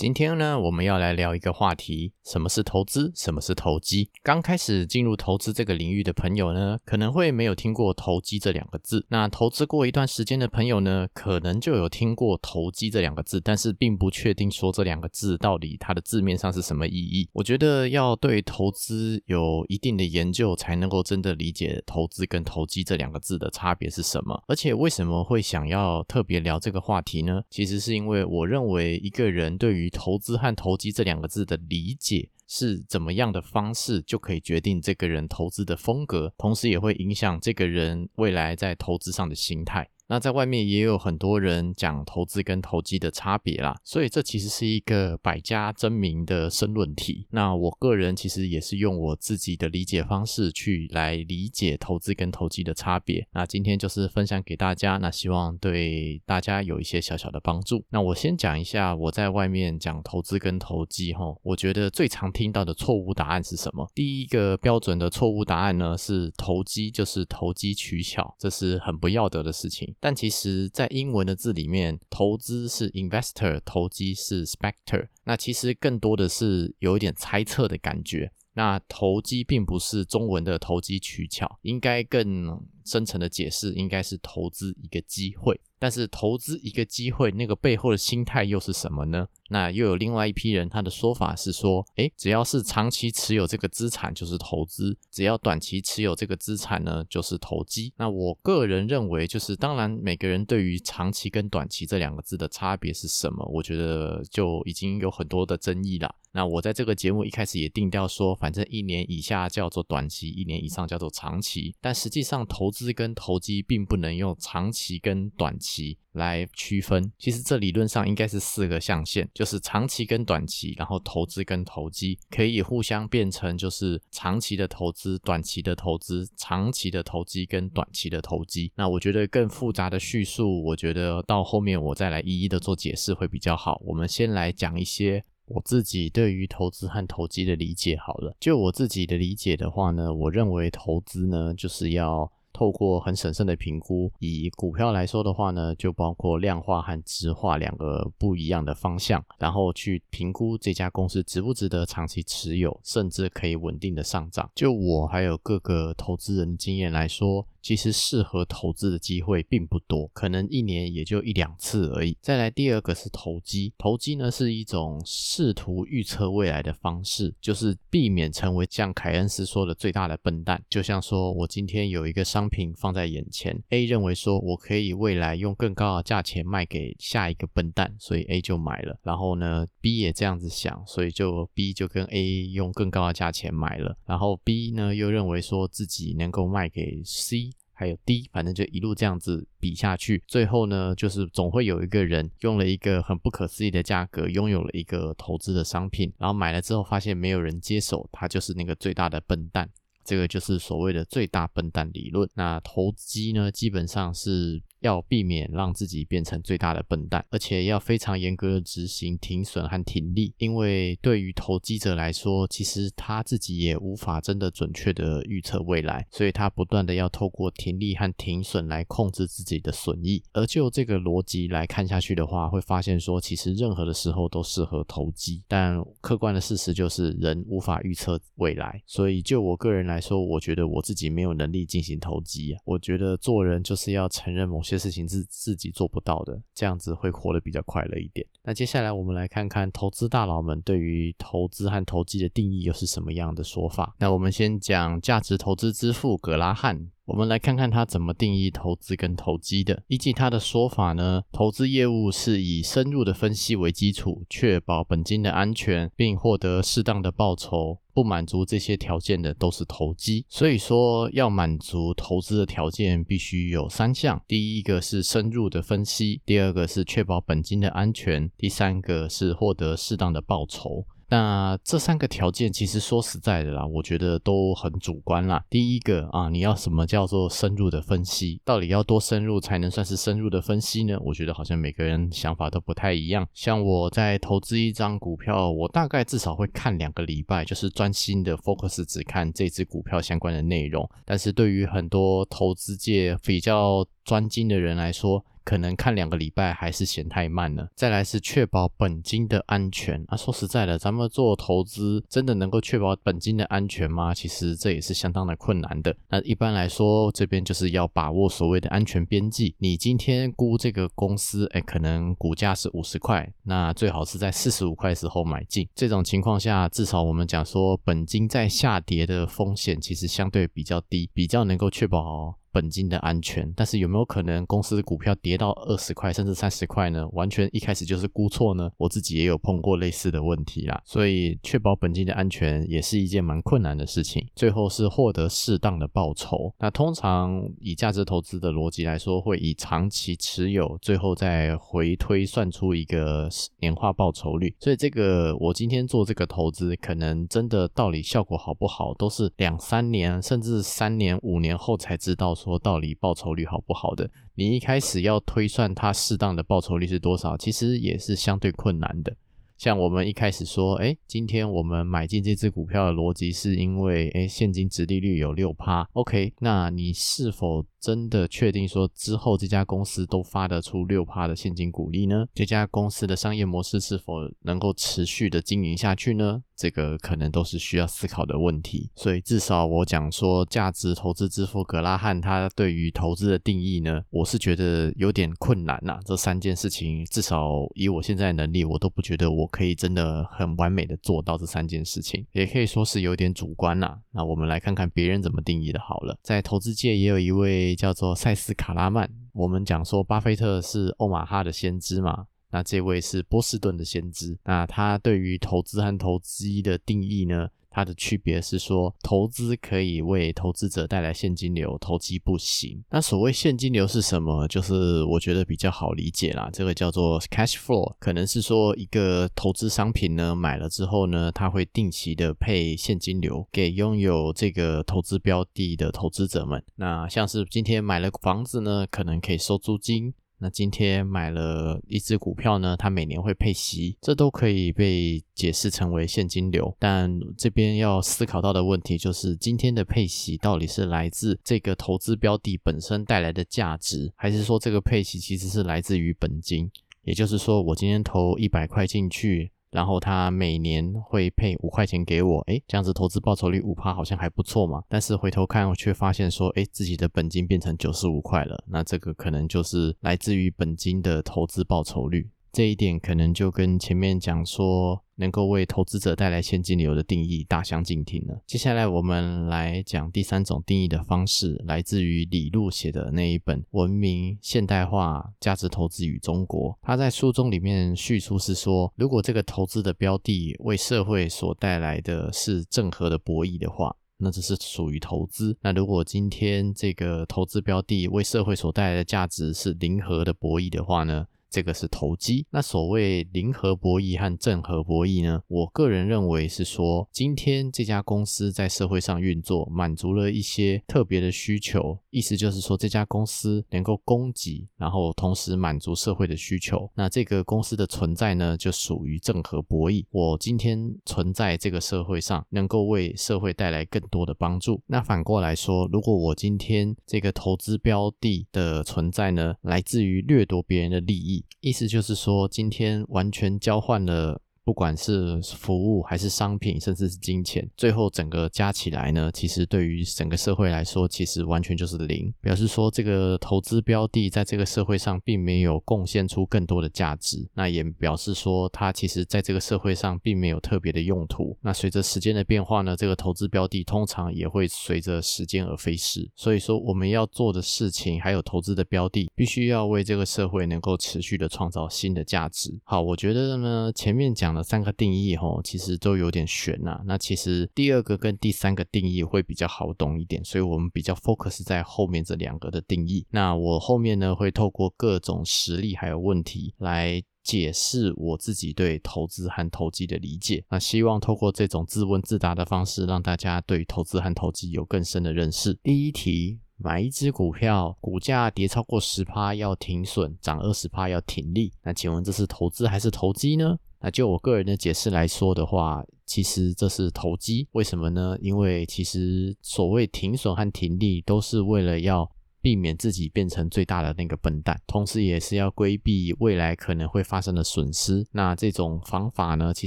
今天呢，我们要来聊一个话题：什么是投资？什么是投机？刚开始进入投资这个领域的朋友呢，可能会没有听过“投机”这两个字。那投资过一段时间的朋友呢，可能就有听过“投机”这两个字，但是并不确定说这两个字到底它的字面上是什么意义。我觉得要对投资有一定的研究，才能够真的理解投资跟投机这两个字的差别是什么。而且为什么会想要特别聊这个话题呢？其实是因为我认为一个人对于投资和投机这两个字的理解是怎么样的方式，就可以决定这个人投资的风格，同时也会影响这个人未来在投资上的心态。那在外面也有很多人讲投资跟投机的差别啦，所以这其实是一个百家争鸣的申论题。那我个人其实也是用我自己的理解方式去来理解投资跟投机的差别。那今天就是分享给大家，那希望对大家有一些小小的帮助。那我先讲一下我在外面讲投资跟投机哈，我觉得最常听到的错误答案是什么？第一个标准的错误答案呢是投机就是投机取巧，这是很不要得的事情。但其实，在英文的字里面，投资是 investor，投机是 specter。那其实更多的是有一点猜测的感觉。那投机并不是中文的投机取巧，应该更深层的解释应该是投资一个机会。但是投资一个机会，那个背后的心态又是什么呢？那又有另外一批人，他的说法是说，诶，只要是长期持有这个资产就是投资，只要短期持有这个资产呢就是投机。那我个人认为，就是当然每个人对于长期跟短期这两个字的差别是什么，我觉得就已经有很多的争议了。那我在这个节目一开始也定调说，反正一年以下叫做短期，一年以上叫做长期。但实际上，投资跟投机并不能用长期跟短期来区分。其实这理论上应该是四个象限，就是长期跟短期，然后投资跟投机可以互相变成就是长期的投资、短期的投资、长期的投机跟短期的投机。那我觉得更复杂的叙述，我觉得到后面我再来一一的做解释会比较好。我们先来讲一些。我自己对于投资和投机的理解，好了，就我自己的理解的话呢，我认为投资呢，就是要透过很审慎的评估。以股票来说的话呢，就包括量化和质化两个不一样的方向，然后去评估这家公司值不值得长期持有，甚至可以稳定的上涨。就我还有各个投资人经验来说。其实适合投资的机会并不多，可能一年也就一两次而已。再来第二个是投机，投机呢是一种试图预测未来的方式，就是避免成为像凯恩斯说的最大的笨蛋。就像说我今天有一个商品放在眼前，A 认为说我可以未来用更高的价钱卖给下一个笨蛋，所以 A 就买了。然后呢，B 也这样子想，所以就 B 就跟 A 用更高的价钱买了。然后 B 呢又认为说自己能够卖给 C。还有低，反正就一路这样子比下去，最后呢，就是总会有一个人用了一个很不可思议的价格拥有了一个投资的商品，然后买了之后发现没有人接手，他就是那个最大的笨蛋。这个就是所谓的最大笨蛋理论。那投机呢，基本上是。要避免让自己变成最大的笨蛋，而且要非常严格的执行停损和停利，因为对于投机者来说，其实他自己也无法真的准确的预测未来，所以他不断的要透过停利和停损来控制自己的损益。而就这个逻辑来看下去的话，会发现说，其实任何的时候都适合投机，但客观的事实就是人无法预测未来，所以就我个人来说，我觉得我自己没有能力进行投机啊。我觉得做人就是要承认某些。些事情是自己做不到的，这样子会活得比较快乐一点。那接下来我们来看看投资大佬们对于投资和投机的定义又是什么样的说法。那我们先讲价值投资之父格拉汉，我们来看看他怎么定义投资跟投机的。依据他的说法呢，投资业务是以深入的分析为基础，确保本金的安全，并获得适当的报酬。不满足这些条件的都是投机。所以说，要满足投资的条件，必须有三项：第一个是深入的分析，第二个是确保本金的安全，第三个是获得适当的报酬。那这三个条件其实说实在的啦，我觉得都很主观啦。第一个啊，你要什么叫做深入的分析？到底要多深入才能算是深入的分析呢？我觉得好像每个人想法都不太一样。像我在投资一张股票，我大概至少会看两个礼拜，就是专心的 focus 只看这只股票相关的内容。但是对于很多投资界比较专精的人来说，可能看两个礼拜还是嫌太慢了。再来是确保本金的安全啊。说实在的，咱们做投资真的能够确保本金的安全吗？其实这也是相当的困难的。那一般来说，这边就是要把握所谓的安全边际。你今天估这个公司，哎，可能股价是五十块，那最好是在四十五块时候买进。这种情况下，至少我们讲说，本金在下跌的风险其实相对比较低，比较能够确保。本金的安全，但是有没有可能公司的股票跌到二十块甚至三十块呢？完全一开始就是估错呢？我自己也有碰过类似的问题啦，所以确保本金的安全也是一件蛮困难的事情。最后是获得适当的报酬，那通常以价值投资的逻辑来说，会以长期持有，最后再回推算出一个年化报酬率。所以这个我今天做这个投资，可能真的到底效果好不好，都是两三年甚至三年五年后才知道。说到底报酬率好不好的，你一开始要推算它适当的报酬率是多少，其实也是相对困难的。像我们一开始说，哎，今天我们买进这只股票的逻辑是因为，哎，现金值利率有六趴，OK，那你是否真的确定说之后这家公司都发得出六趴的现金股利呢？这家公司的商业模式是否能够持续的经营下去呢？这个可能都是需要思考的问题。所以至少我讲说，价值投资之父格拉汉他对于投资的定义呢，我是觉得有点困难呐。这三件事情，至少以我现在能力，我都不觉得我可以真的很完美的做到这三件事情，也可以说是有点主观呐。那我们来看看别人怎么定义的好了。在投资界也有一位叫做塞斯卡拉曼，我们讲说巴菲特是欧马哈的先知嘛。那这位是波士顿的先知，那他对于投资和投机的定义呢？它的区别是说，投资可以为投资者带来现金流，投机不行。那所谓现金流是什么？就是我觉得比较好理解啦，这个叫做 cash flow，可能是说一个投资商品呢，买了之后呢，它会定期的配现金流给拥有这个投资标的的投资者们。那像是今天买了房子呢，可能可以收租金。那今天买了一只股票呢，它每年会配息，这都可以被解释成为现金流。但这边要思考到的问题就是，今天的配息到底是来自这个投资标的本身带来的价值，还是说这个配息其实是来自于本金？也就是说，我今天投一百块进去。然后他每年会配五块钱给我，诶，这样子投资报酬率五趴好像还不错嘛。但是回头看却发现说，诶，自己的本金变成九十五块了，那这个可能就是来自于本金的投资报酬率。这一点可能就跟前面讲说能够为投资者带来现金流的定义大相径庭了。接下来我们来讲第三种定义的方式，来自于李路写的那一本《文明现代化价值投资与中国》。他在书中里面叙述是说，如果这个投资的标的为社会所带来的是正和的博弈的话，那这是属于投资。那如果今天这个投资标的为社会所带来的价值是零和的博弈的话呢？这个是投机。那所谓零和博弈和正和博弈呢？我个人认为是说，今天这家公司在社会上运作，满足了一些特别的需求，意思就是说这家公司能够供给，然后同时满足社会的需求。那这个公司的存在呢，就属于正和博弈。我今天存在这个社会上，能够为社会带来更多的帮助。那反过来说，如果我今天这个投资标的的存在呢，来自于掠夺别人的利益。意思就是说，今天完全交换了。不管是服务还是商品，甚至是金钱，最后整个加起来呢，其实对于整个社会来说，其实完全就是零，表示说这个投资标的在这个社会上并没有贡献出更多的价值，那也表示说它其实在这个社会上并没有特别的用途。那随着时间的变化呢，这个投资标的通常也会随着时间而飞逝。所以说我们要做的事情，还有投资的标的，必须要为这个社会能够持续的创造新的价值。好，我觉得呢，前面讲。讲的三个定义吼，其实都有点悬呐。那其实第二个跟第三个定义会比较好懂一点，所以我们比较 focus 在后面这两个的定义。那我后面呢会透过各种实例还有问题来解释我自己对投资和投机的理解。那希望透过这种自问自答的方式，让大家对投资和投机有更深的认识。第一题。买一只股票，股价跌超过十趴要停损，涨二十趴要停利。那请问这是投资还是投机呢？那就我个人的解释来说的话，其实这是投机。为什么呢？因为其实所谓停损和停利，都是为了要。避免自己变成最大的那个笨蛋，同时也是要规避未来可能会发生的损失。那这种方法呢，其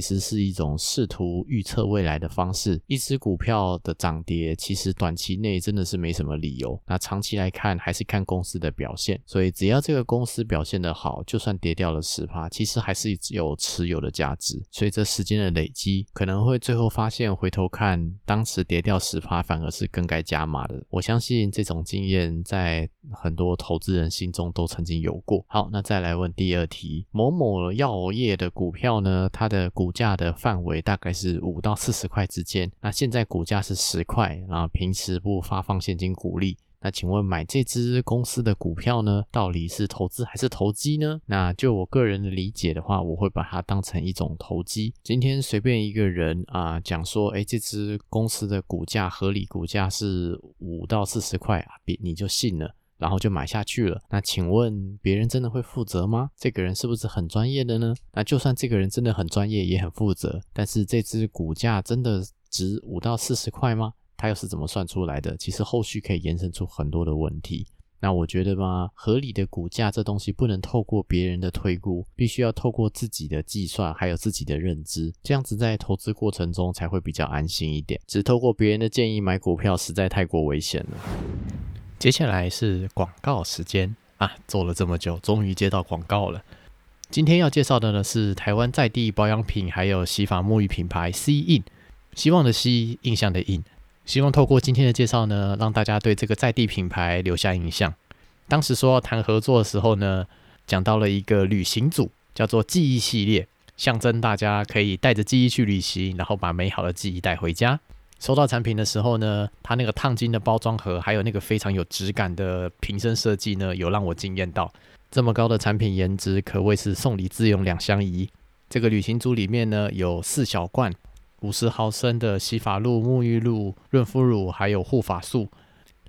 实是一种试图预测未来的方式。一只股票的涨跌，其实短期内真的是没什么理由。那长期来看，还是看公司的表现。所以只要这个公司表现的好，就算跌掉了十趴，其实还是有持有的价值。随着时间的累积，可能会最后发现，回头看当时跌掉十趴，反而是更该加码的。我相信这种经验在。在很多投资人心中都曾经有过。好，那再来问第二题：某某药业的股票呢？它的股价的范围大概是五到四十块之间。那现在股价是十块，然后平时不发放现金股利。那请问买这支公司的股票呢，到底是投资还是投机呢？那就我个人的理解的话，我会把它当成一种投机。今天随便一个人啊讲说，哎，这支公司的股价合理股价是五到四十块啊，别你就信了，然后就买下去了。那请问别人真的会负责吗？这个人是不是很专业的呢？那就算这个人真的很专业也很负责，但是这支股价真的值五到四十块吗？它又是怎么算出来的？其实后续可以延伸出很多的问题。那我觉得吧，合理的股价这东西不能透过别人的推估，必须要透过自己的计算，还有自己的认知，这样子在投资过程中才会比较安心一点。只透过别人的建议买股票，实在太过危险了。接下来是广告时间啊，做了这么久，终于接到广告了。今天要介绍的呢是台湾在地保养品还有洗发沐浴品牌 C In，希望的希，印象的印。希望透过今天的介绍呢，让大家对这个在地品牌留下印象。当时说要谈合作的时候呢，讲到了一个旅行组，叫做记忆系列，象征大家可以带着记忆去旅行，然后把美好的记忆带回家。收到产品的时候呢，它那个烫金的包装盒，还有那个非常有质感的瓶身设计呢，有让我惊艳到。这么高的产品颜值，可谓是送礼自用两相宜。这个旅行组里面呢，有四小罐。五十毫升的洗发露、沐浴露、润肤乳，还有护发素。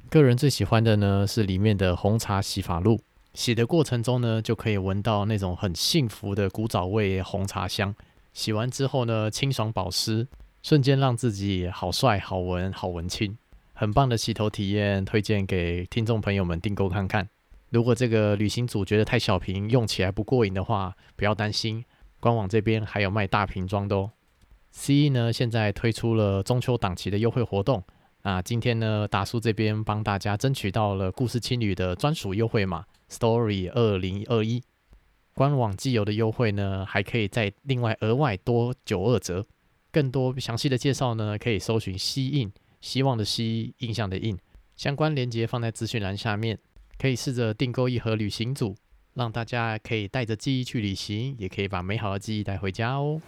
个人最喜欢的呢是里面的红茶洗发露，洗的过程中呢就可以闻到那种很幸福的古早味红茶香。洗完之后呢，清爽保湿，瞬间让自己好帅、好闻、好文青，很棒的洗头体验，推荐给听众朋友们订购看看。如果这个旅行组觉得太小瓶，用起来不过瘾的话，不要担心，官网这边还有卖大瓶装的哦。C 呢，现在推出了中秋档期的优惠活动。啊今天呢，达叔这边帮大家争取到了故事青旅的专属优惠码 Story 二零二一。官网既有的优惠呢，还可以再另外额外多九二折。更多详细的介绍呢，可以搜寻西印，希望的希，印象的印。相关链接放在资讯栏下面，可以试着订购一盒旅行组，让大家可以带着记忆去旅行，也可以把美好的记忆带回家哦。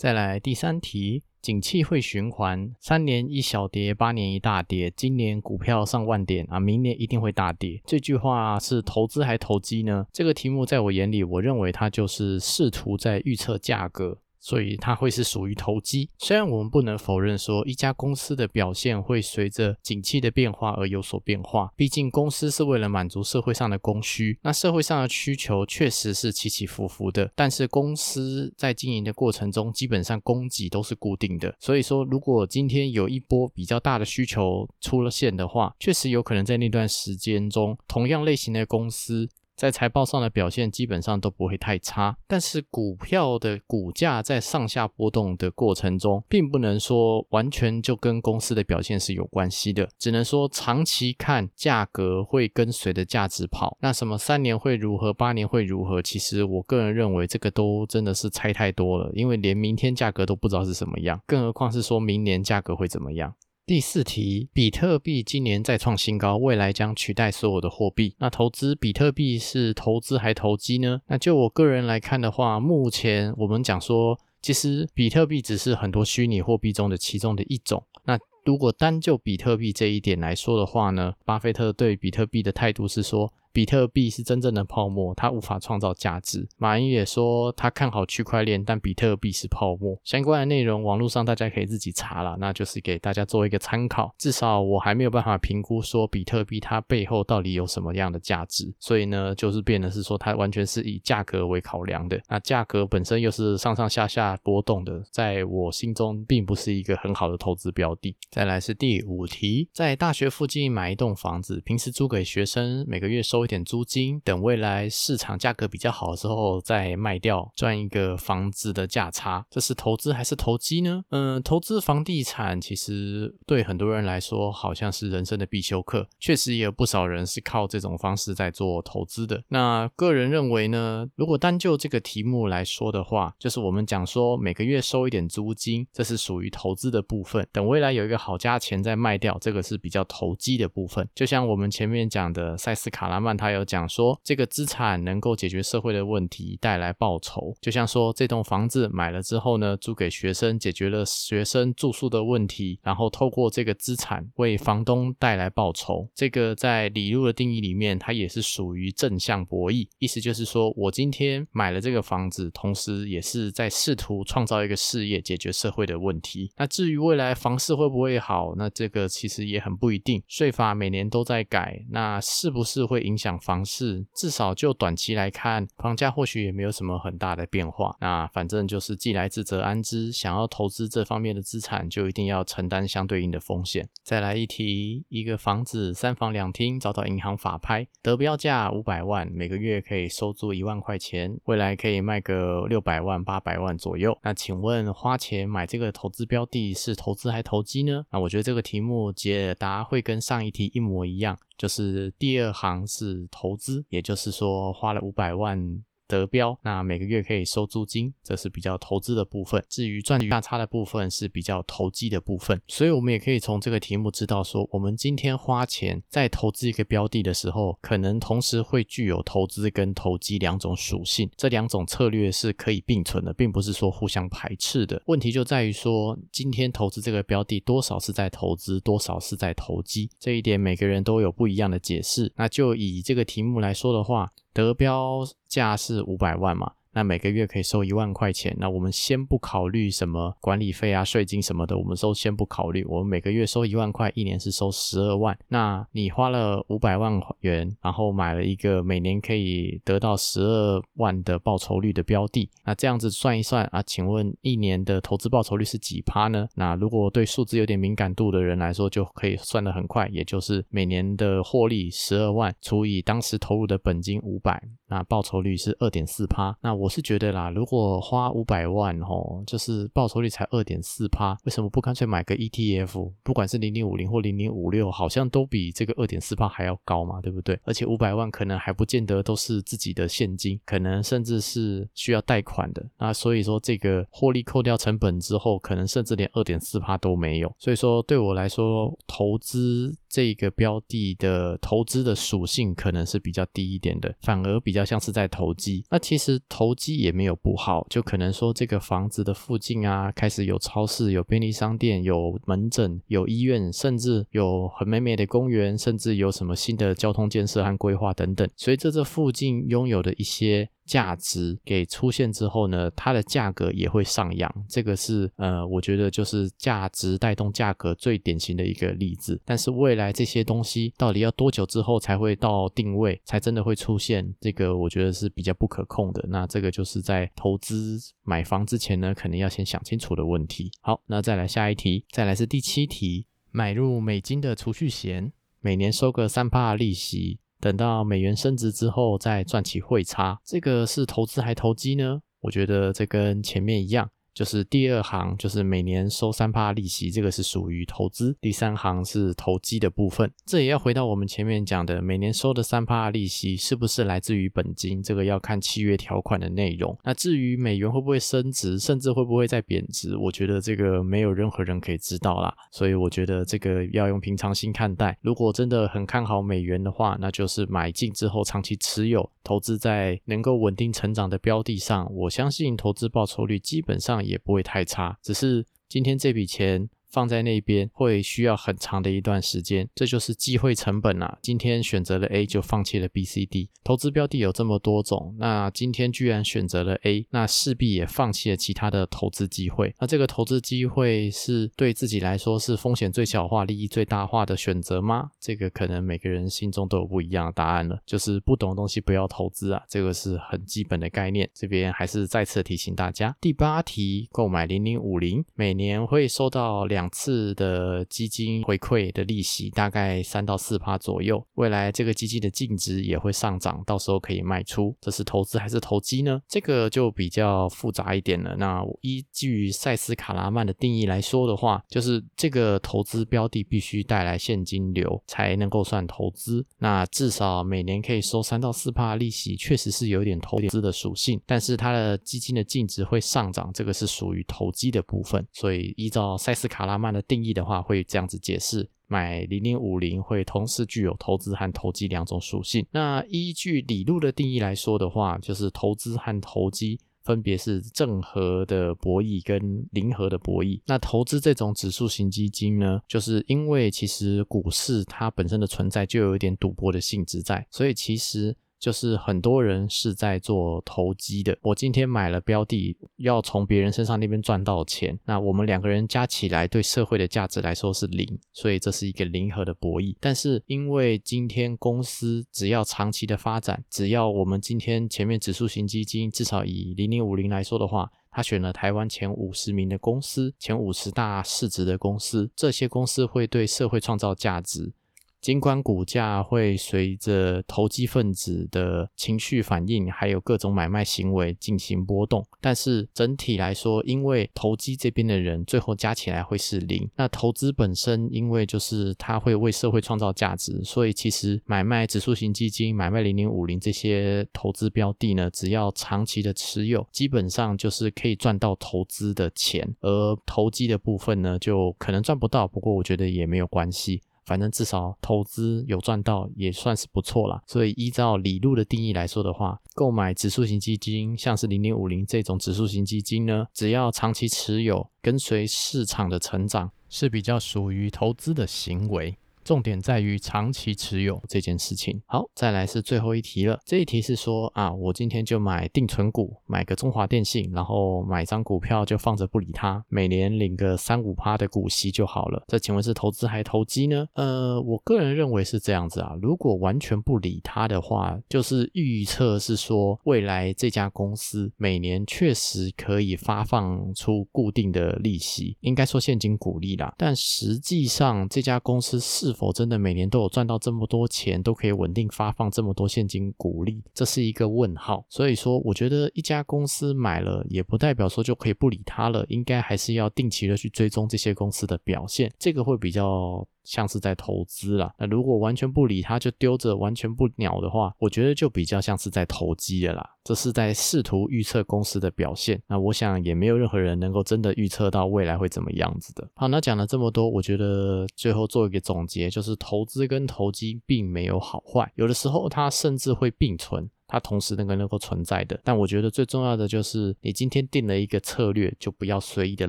再来第三题，景气会循环，三年一小跌，八年一大跌，今年股票上万点啊，明年一定会大跌。这句话是投资还投机呢？这个题目在我眼里，我认为它就是试图在预测价格。所以它会是属于投机。虽然我们不能否认说一家公司的表现会随着景气的变化而有所变化，毕竟公司是为了满足社会上的供需，那社会上的需求确实是起起伏伏的。但是公司在经营的过程中，基本上供给都是固定的。所以说，如果今天有一波比较大的需求出了现的话，确实有可能在那段时间中，同样类型的公司。在财报上的表现基本上都不会太差，但是股票的股价在上下波动的过程中，并不能说完全就跟公司的表现是有关系的，只能说长期看价格会跟随着价值跑。那什么三年会如何，八年会如何？其实我个人认为这个都真的是猜太多了，因为连明天价格都不知道是什么样，更何况是说明年价格会怎么样。第四题，比特币今年再创新高，未来将取代所有的货币。那投资比特币是投资还投机呢？那就我个人来看的话，目前我们讲说，其实比特币只是很多虚拟货币中的其中的一种。那如果单就比特币这一点来说的话呢，巴菲特对比特币的态度是说。比特币是真正的泡沫，它无法创造价值。马云也说他看好区块链，但比特币是泡沫。相关的内容网络上大家可以自己查了，那就是给大家做一个参考。至少我还没有办法评估说比特币它背后到底有什么样的价值，所以呢，就是变的是说它完全是以价格为考量的。那价格本身又是上上下下波动的，在我心中并不是一个很好的投资标的。再来是第五题，在大学附近买一栋房子，平时租给学生，每个月收。收一点租金，等未来市场价格比较好的时候再卖掉，赚一个房子的价差。这是投资还是投机呢？嗯，投资房地产其实对很多人来说好像是人生的必修课，确实也有不少人是靠这种方式在做投资的。那个人认为呢，如果单就这个题目来说的话，就是我们讲说每个月收一点租金，这是属于投资的部分。等未来有一个好价钱再卖掉，这个是比较投机的部分。就像我们前面讲的塞斯卡拉曼。他有讲说，这个资产能够解决社会的问题，带来报酬。就像说，这栋房子买了之后呢，租给学生，解决了学生住宿的问题，然后透过这个资产为房东带来报酬。这个在李路的定义里面，它也是属于正向博弈。意思就是说，我今天买了这个房子，同时也是在试图创造一个事业，解决社会的问题。那至于未来房市会不会好，那这个其实也很不一定。税法每年都在改，那是不是会影响？房市至少就短期来看，房价或许也没有什么很大的变化。那反正就是既来之则安之，想要投资这方面的资产，就一定要承担相对应的风险。再来一提，一个房子三房两厅遭到银行法拍，得标价五百万，每个月可以收租一万块钱，未来可以卖个六百万、八百万左右。那请问花钱买这个投资标的是投资还投机呢？那我觉得这个题目解答会跟上一题一模一样。就是第二行是投资，也就是说花了五百万。得标，那每个月可以收租金，这是比较投资的部分。至于赚价差的部分是比较投机的部分。所以，我们也可以从这个题目知道，说我们今天花钱在投资一个标的的时候，可能同时会具有投资跟投机两种属性。这两种策略是可以并存的，并不是说互相排斥的。问题就在于说，今天投资这个标的多少是在投资，多少是在投机，这一点每个人都有不一样的解释。那就以这个题目来说的话。德标价是五百万嘛？那每个月可以收一万块钱，那我们先不考虑什么管理费啊、税金什么的，我们都先不考虑。我们每个月收一万块，一年是收十二万。那你花了五百万元，然后买了一个每年可以得到十二万的报酬率的标的，那这样子算一算啊，请问一年的投资报酬率是几趴呢？那如果对数字有点敏感度的人来说，就可以算得很快，也就是每年的获利十二万除以当时投入的本金五百，那报酬率是二点四趴。那我是觉得啦，如果花五百万吼，就是报酬率才二点四趴，为什么不干脆买个 ETF？不管是零零五零或零零五六，好像都比这个二点四趴还要高嘛，对不对？而且五百万可能还不见得都是自己的现金，可能甚至是需要贷款的。那所以说，这个获利扣掉成本之后，可能甚至连二点四趴都没有。所以说，对我来说，投资这个标的的投资的属性可能是比较低一点的，反而比较像是在投机。那其实投投机也没有不好，就可能说这个房子的附近啊，开始有超市、有便利商店、有门诊、有医院，甚至有很美美的公园，甚至有什么新的交通建设和规划等等。随着这附近拥有的一些。价值给出现之后呢，它的价格也会上扬，这个是呃，我觉得就是价值带动价格最典型的一个例子。但是未来这些东西到底要多久之后才会到定位，才真的会出现？这个我觉得是比较不可控的。那这个就是在投资买房之前呢，肯定要先想清楚的问题。好，那再来下一题，再来是第七题，买入美金的储蓄险，每年收个三趴利息。等到美元升值之后，再赚取汇差，这个是投资还投机呢？我觉得这跟前面一样，就是第二行，就是每年收三趴利息，这个是属于投资；第三行是投机的部分。这也要回到我们前面讲的，每年收的三趴利息是不是来自于本金？这个要看契约条款的内容。那至于美元会不会升值，甚至会不会再贬值，我觉得这个没有任何人可以知道啦。所以我觉得这个要用平常心看待。如果真的很看好美元的话，那就是买进之后长期持有，投资在能够稳定成长的标的上。我相信投资报酬率基本上。也不会太差，只是今天这笔钱。放在那边会需要很长的一段时间，这就是机会成本啊。今天选择了 A 就放弃了 B、C、D。投资标的有这么多种，那今天居然选择了 A，那势必也放弃了其他的投资机会。那这个投资机会是对自己来说是风险最小化、利益最大化的选择吗？这个可能每个人心中都有不一样的答案了。就是不懂的东西不要投资啊，这个是很基本的概念。这边还是再次提醒大家，第八题，购买零零五零，每年会收到两。两次的基金回馈的利息大概三到四趴左右，未来这个基金的净值也会上涨，到时候可以卖出。这是投资还是投机呢？这个就比较复杂一点了。那依据塞斯卡拉曼的定义来说的话，就是这个投资标的必须带来现金流才能够算投资。那至少每年可以收三到四趴利息，确实是有点投资的属性。但是它的基金的净值会上涨，这个是属于投机的部分。所以依照塞斯卡拉。拉曼的定义的话，会这样子解释：买零零五零会同时具有投资和投机两种属性。那依据李路的定义来说的话，就是投资和投机分别是正和的博弈跟零和的博弈。那投资这种指数型基金呢，就是因为其实股市它本身的存在就有一点赌博的性质在，所以其实。就是很多人是在做投机的。我今天买了标的，要从别人身上那边赚到钱，那我们两个人加起来对社会的价值来说是零，所以这是一个零和的博弈。但是因为今天公司只要长期的发展，只要我们今天前面指数型基金至少以零零五零来说的话，他选了台湾前五十名的公司，前五十大市值的公司，这些公司会对社会创造价值。尽管股价会随着投机分子的情绪反应，还有各种买卖行为进行波动，但是整体来说，因为投机这边的人最后加起来会是零，那投资本身因为就是它会为社会创造价值，所以其实买卖指数型基金、买卖零零五零这些投资标的呢，只要长期的持有，基本上就是可以赚到投资的钱，而投机的部分呢，就可能赚不到，不过我觉得也没有关系。反正至少投资有赚到，也算是不错啦。所以依照李路的定义来说的话，购买指数型基金，像是零零五零这种指数型基金呢，只要长期持有，跟随市场的成长，是比较属于投资的行为。重点在于长期持有这件事情。好，再来是最后一题了。这一题是说啊，我今天就买定存股，买个中华电信，然后买张股票就放着不理它，每年领个三五趴的股息就好了。这请问是投资还投机呢？呃，我个人认为是这样子啊。如果完全不理它的话，就是预测是说未来这家公司每年确实可以发放出固定的利息，应该说现金股利啦。但实际上这家公司是是否真的每年都有赚到这么多钱，都可以稳定发放这么多现金股利？这是一个问号。所以说，我觉得一家公司买了，也不代表说就可以不理它了，应该还是要定期的去追踪这些公司的表现，这个会比较。像是在投资啦。那如果完全不理他，就丢着完全不鸟的话，我觉得就比较像是在投机的啦。这是在试图预测公司的表现。那我想也没有任何人能够真的预测到未来会怎么样子的。好，那讲了这么多，我觉得最后做一个总结，就是投资跟投机并没有好坏，有的时候它甚至会并存。它同时能够能够存在的，但我觉得最重要的就是，你今天定了一个策略，就不要随意的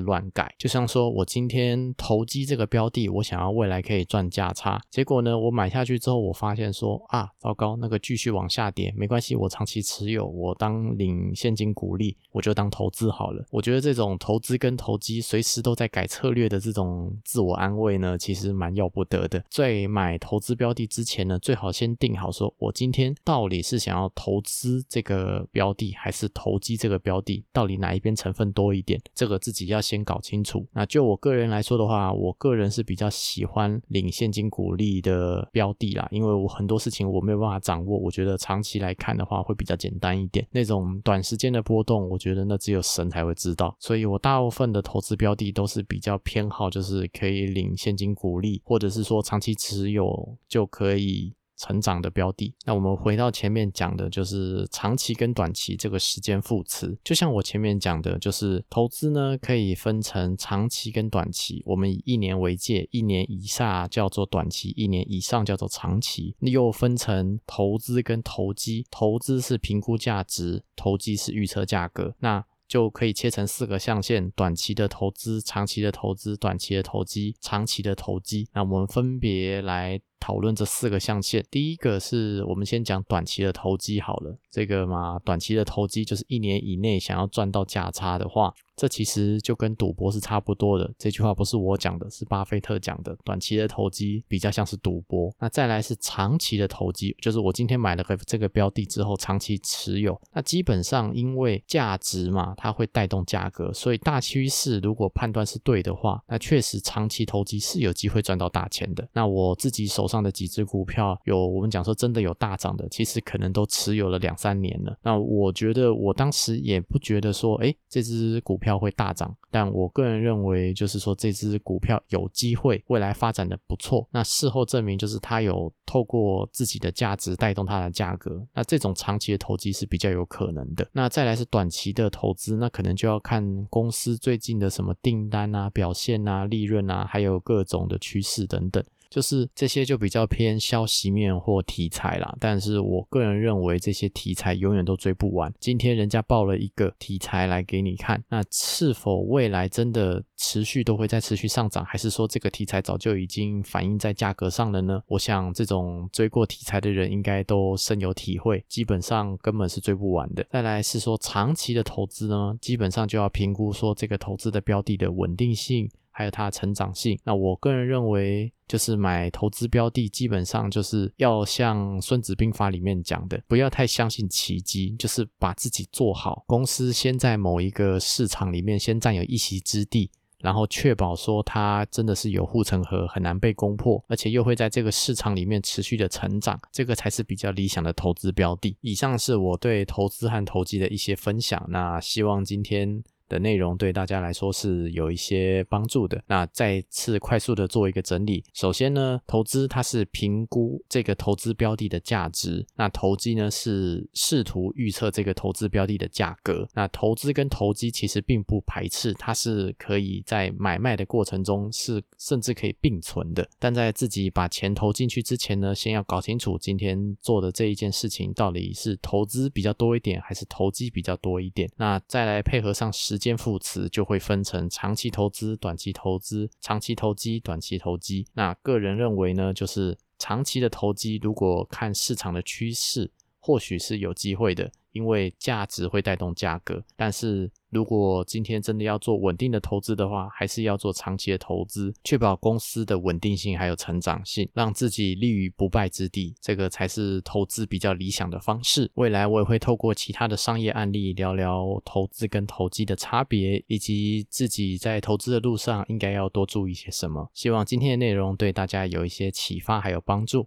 乱改。就像说我今天投机这个标的，我想要未来可以赚价差，结果呢，我买下去之后，我发现说啊，糟糕，那个继续往下跌，没关系，我长期持有，我当领现金股利，我就当投资好了。我觉得这种投资跟投机随时都在改策略的这种自我安慰呢，其实蛮要不得的。在买投资标的之前呢，最好先定好，说我今天到底是想要投。投资这个标的还是投机这个标的，到底哪一边成分多一点？这个自己要先搞清楚。那就我个人来说的话，我个人是比较喜欢领现金股利的标的啦，因为我很多事情我没有办法掌握，我觉得长期来看的话会比较简单一点。那种短时间的波动，我觉得那只有神才会知道。所以我大部分的投资标的都是比较偏好，就是可以领现金股利，或者是说长期持有就可以。成长的标的，那我们回到前面讲的，就是长期跟短期这个时间副词。就像我前面讲的，就是投资呢可以分成长期跟短期。我们以一年为界，一年以下叫做短期，一年以上叫做长期。又分成投资跟投机，投资是评估价值，投机是预测价格。那就可以切成四个象限：短期的投资、长期的投资、短期的投机、长期的投机。那我们分别来。讨论这四个象限，第一个是我们先讲短期的投机好了。这个嘛，短期的投机就是一年以内想要赚到价差的话，这其实就跟赌博是差不多的。这句话不是我讲的，是巴菲特讲的。短期的投机比较像是赌博。那再来是长期的投机，就是我今天买了个这个标的之后，长期持有。那基本上因为价值嘛，它会带动价格，所以大趋势如果判断是对的话，那确实长期投机是有机会赚到大钱的。那我自己手。上的几只股票有我们讲说真的有大涨的，其实可能都持有了两三年了。那我觉得我当时也不觉得说，哎，这只股票会大涨。但我个人认为，就是说这只股票有机会未来发展的不错。那事后证明，就是它有透过自己的价值带动它的价格。那这种长期的投机是比较有可能的。那再来是短期的投资，那可能就要看公司最近的什么订单啊、表现啊、利润啊，还有各种的趋势等等。就是这些就比较偏消息面或题材啦，但是我个人认为这些题材永远都追不完。今天人家报了一个题材来给你看，那是否未来真的持续都会再持续上涨，还是说这个题材早就已经反映在价格上了呢？我想这种追过题材的人应该都深有体会，基本上根本是追不完的。再来是说长期的投资呢，基本上就要评估说这个投资的标的的稳定性。还有它的成长性，那我个人认为，就是买投资标的，基本上就是要像《孙子兵法》里面讲的，不要太相信奇迹，就是把自己做好。公司先在某一个市场里面先占有一席之地，然后确保说它真的是有护城河，很难被攻破，而且又会在这个市场里面持续的成长，这个才是比较理想的投资标的。以上是我对投资和投机的一些分享，那希望今天。的内容对大家来说是有一些帮助的。那再次快速的做一个整理。首先呢，投资它是评估这个投资标的的价值，那投机呢是试图预测这个投资标的的价格。那投资跟投机其实并不排斥，它是可以在买卖的过程中是甚至可以并存的。但在自己把钱投进去之前呢，先要搞清楚今天做的这一件事情到底是投资比较多一点，还是投机比较多一点。那再来配合上时。间副词就会分成长期投资、短期投资、长期投机、短期投机。那个人认为呢，就是长期的投机，如果看市场的趋势，或许是有机会的。因为价值会带动价格，但是如果今天真的要做稳定的投资的话，还是要做长期的投资，确保公司的稳定性还有成长性，让自己立于不败之地，这个才是投资比较理想的方式。未来我也会透过其他的商业案例聊聊投资跟投机的差别，以及自己在投资的路上应该要多注意些什么。希望今天的内容对大家有一些启发还有帮助。